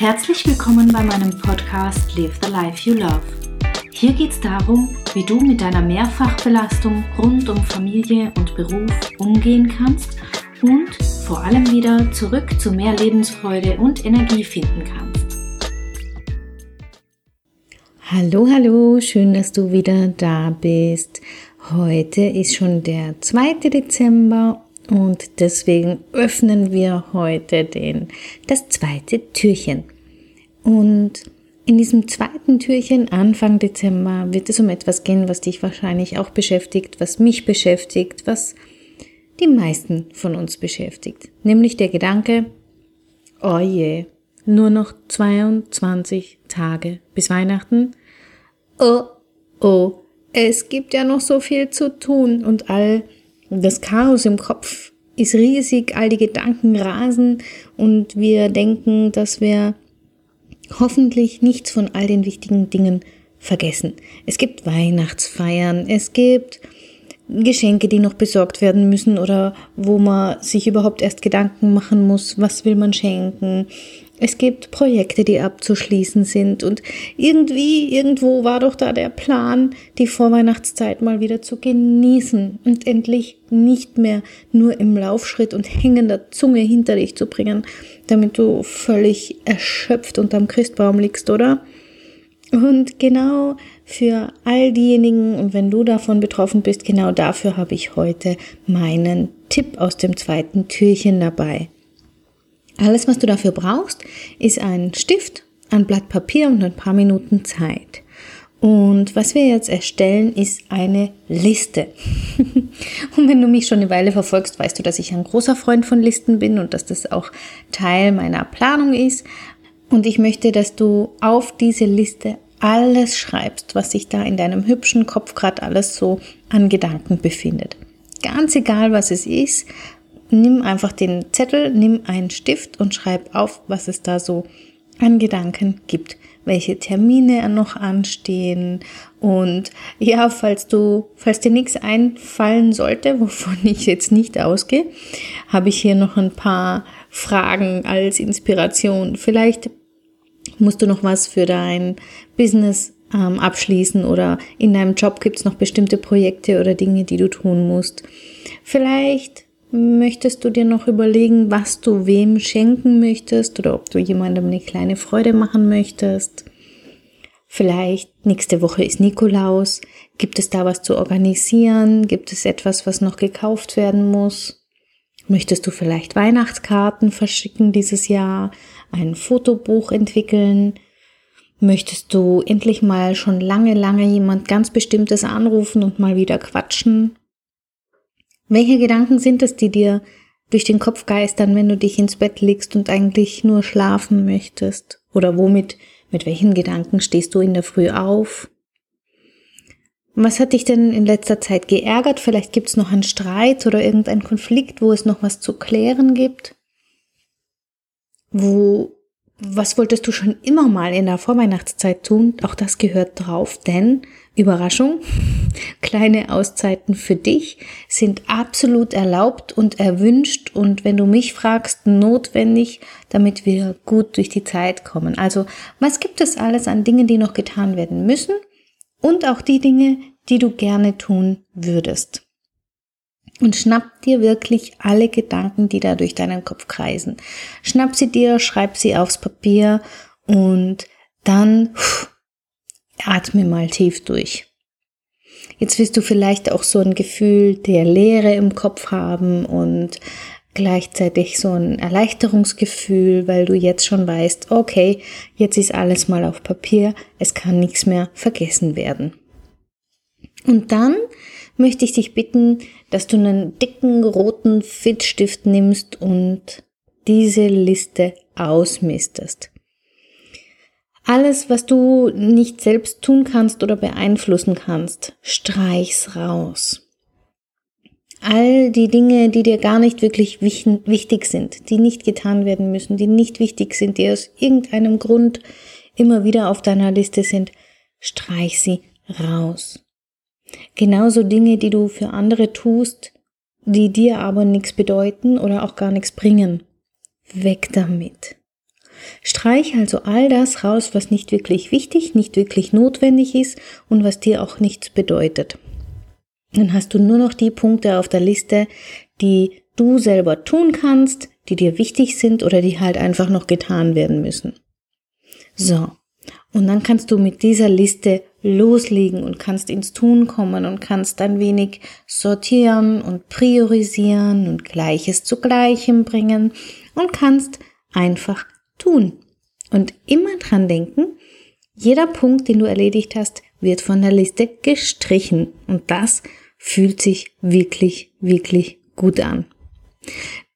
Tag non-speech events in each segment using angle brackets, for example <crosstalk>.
Herzlich willkommen bei meinem Podcast Live the Life You Love. Hier geht es darum, wie du mit deiner Mehrfachbelastung rund um Familie und Beruf umgehen kannst und vor allem wieder zurück zu mehr Lebensfreude und Energie finden kannst. Hallo, hallo, schön, dass du wieder da bist. Heute ist schon der 2. Dezember und deswegen öffnen wir heute den, das zweite Türchen. Und in diesem zweiten Türchen Anfang Dezember wird es um etwas gehen, was dich wahrscheinlich auch beschäftigt, was mich beschäftigt, was die meisten von uns beschäftigt. Nämlich der Gedanke, oh je, nur noch 22 Tage bis Weihnachten. Oh, oh, es gibt ja noch so viel zu tun und all das Chaos im Kopf ist riesig, all die Gedanken rasen und wir denken, dass wir hoffentlich nichts von all den wichtigen Dingen vergessen. Es gibt Weihnachtsfeiern, es gibt Geschenke, die noch besorgt werden müssen oder wo man sich überhaupt erst Gedanken machen muss, was will man schenken. Es gibt Projekte, die abzuschließen sind und irgendwie, irgendwo war doch da der Plan, die Vorweihnachtszeit mal wieder zu genießen und endlich nicht mehr nur im Laufschritt und hängender Zunge hinter dich zu bringen, damit du völlig erschöpft unterm Christbaum liegst, oder? Und genau für all diejenigen, und wenn du davon betroffen bist, genau dafür habe ich heute meinen Tipp aus dem zweiten Türchen dabei. Alles, was du dafür brauchst, ist ein Stift, ein Blatt Papier und ein paar Minuten Zeit. Und was wir jetzt erstellen, ist eine Liste. <laughs> und wenn du mich schon eine Weile verfolgst, weißt du, dass ich ein großer Freund von Listen bin und dass das auch Teil meiner Planung ist. Und ich möchte, dass du auf diese Liste alles schreibst, was sich da in deinem hübschen Kopf gerade alles so an Gedanken befindet. Ganz egal, was es ist, nimm einfach den Zettel, nimm einen Stift und schreib auf, was es da so an Gedanken gibt, welche Termine noch anstehen und ja, falls du, falls dir nichts einfallen sollte, wovon ich jetzt nicht ausgehe, habe ich hier noch ein paar Fragen als Inspiration. Vielleicht musst du noch was für dein Business ähm, abschließen oder in deinem Job gibt es noch bestimmte Projekte oder Dinge, die du tun musst. Vielleicht Möchtest du dir noch überlegen, was du wem schenken möchtest oder ob du jemandem eine kleine Freude machen möchtest? Vielleicht nächste Woche ist Nikolaus. Gibt es da was zu organisieren? Gibt es etwas, was noch gekauft werden muss? Möchtest du vielleicht Weihnachtskarten verschicken dieses Jahr? Ein Fotobuch entwickeln? Möchtest du endlich mal schon lange, lange jemand ganz Bestimmtes anrufen und mal wieder quatschen? Welche Gedanken sind es, die dir durch den Kopf geistern, wenn du dich ins Bett legst und eigentlich nur schlafen möchtest? Oder womit, mit welchen Gedanken stehst du in der Früh auf? Was hat dich denn in letzter Zeit geärgert? Vielleicht gibt es noch einen Streit oder irgendeinen Konflikt, wo es noch was zu klären gibt? Wo, was wolltest du schon immer mal in der Vorweihnachtszeit tun? Auch das gehört drauf, denn Überraschung, <laughs> kleine Auszeiten für dich sind absolut erlaubt und erwünscht und wenn du mich fragst, notwendig, damit wir gut durch die Zeit kommen. Also, was gibt es alles an Dingen, die noch getan werden müssen und auch die Dinge, die du gerne tun würdest? Und schnapp dir wirklich alle Gedanken, die da durch deinen Kopf kreisen. Schnapp sie dir, schreib sie aufs Papier und dann pff, Atme mal tief durch. Jetzt wirst du vielleicht auch so ein Gefühl der Leere im Kopf haben und gleichzeitig so ein Erleichterungsgefühl, weil du jetzt schon weißt, okay, jetzt ist alles mal auf Papier, es kann nichts mehr vergessen werden. Und dann möchte ich dich bitten, dass du einen dicken roten Filzstift nimmst und diese Liste ausmistest. Alles, was du nicht selbst tun kannst oder beeinflussen kannst, streich's raus. All die Dinge, die dir gar nicht wirklich wichtig sind, die nicht getan werden müssen, die nicht wichtig sind, die aus irgendeinem Grund immer wieder auf deiner Liste sind, streich sie raus. Genauso Dinge, die du für andere tust, die dir aber nichts bedeuten oder auch gar nichts bringen. Weg damit. Streich also all das raus, was nicht wirklich wichtig, nicht wirklich notwendig ist und was dir auch nichts bedeutet. Dann hast du nur noch die Punkte auf der Liste, die du selber tun kannst, die dir wichtig sind oder die halt einfach noch getan werden müssen. So. Und dann kannst du mit dieser Liste loslegen und kannst ins Tun kommen und kannst ein wenig sortieren und priorisieren und Gleiches zu Gleichem bringen und kannst einfach tun. Und immer dran denken, jeder Punkt, den du erledigt hast, wird von der Liste gestrichen. Und das fühlt sich wirklich, wirklich gut an.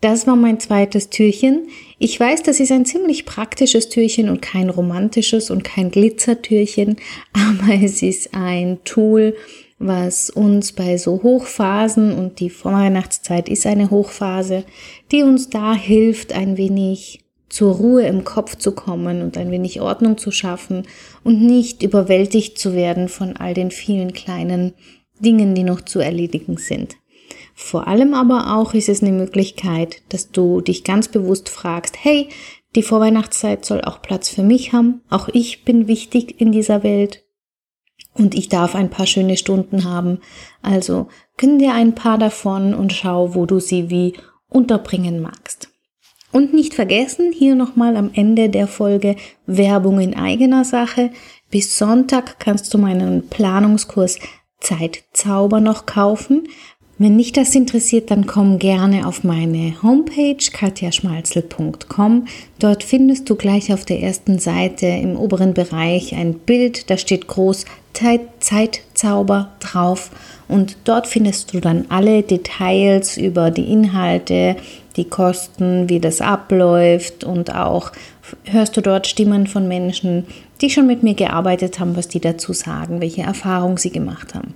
Das war mein zweites Türchen. Ich weiß, das ist ein ziemlich praktisches Türchen und kein romantisches und kein Glitzertürchen, <laughs> aber es ist ein Tool, was uns bei so Hochphasen und die Vorweihnachtszeit ist eine Hochphase, die uns da hilft, ein wenig zur Ruhe im Kopf zu kommen und ein wenig Ordnung zu schaffen und nicht überwältigt zu werden von all den vielen kleinen Dingen, die noch zu erledigen sind. Vor allem aber auch ist es eine Möglichkeit, dass du dich ganz bewusst fragst, hey, die Vorweihnachtszeit soll auch Platz für mich haben, auch ich bin wichtig in dieser Welt und ich darf ein paar schöne Stunden haben. Also gönn dir ein paar davon und schau, wo du sie wie unterbringen magst. Und nicht vergessen, hier nochmal am Ende der Folge Werbung in eigener Sache. Bis Sonntag kannst du meinen Planungskurs Zeitzauber noch kaufen. Wenn dich das interessiert, dann komm gerne auf meine Homepage katjaschmalzel.com. Dort findest du gleich auf der ersten Seite im oberen Bereich ein Bild, da steht groß Zeitzauber drauf und dort findest du dann alle Details über die Inhalte, die Kosten, wie das abläuft und auch hörst du dort Stimmen von Menschen, die schon mit mir gearbeitet haben, was die dazu sagen, welche Erfahrungen sie gemacht haben.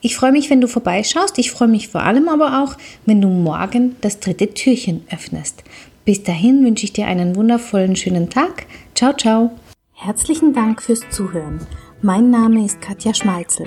Ich freue mich, wenn du vorbeischaust. Ich freue mich vor allem aber auch, wenn du morgen das dritte Türchen öffnest. Bis dahin wünsche ich dir einen wundervollen, schönen Tag. Ciao, ciao. Herzlichen Dank fürs Zuhören. Mein Name ist Katja Schmalzel.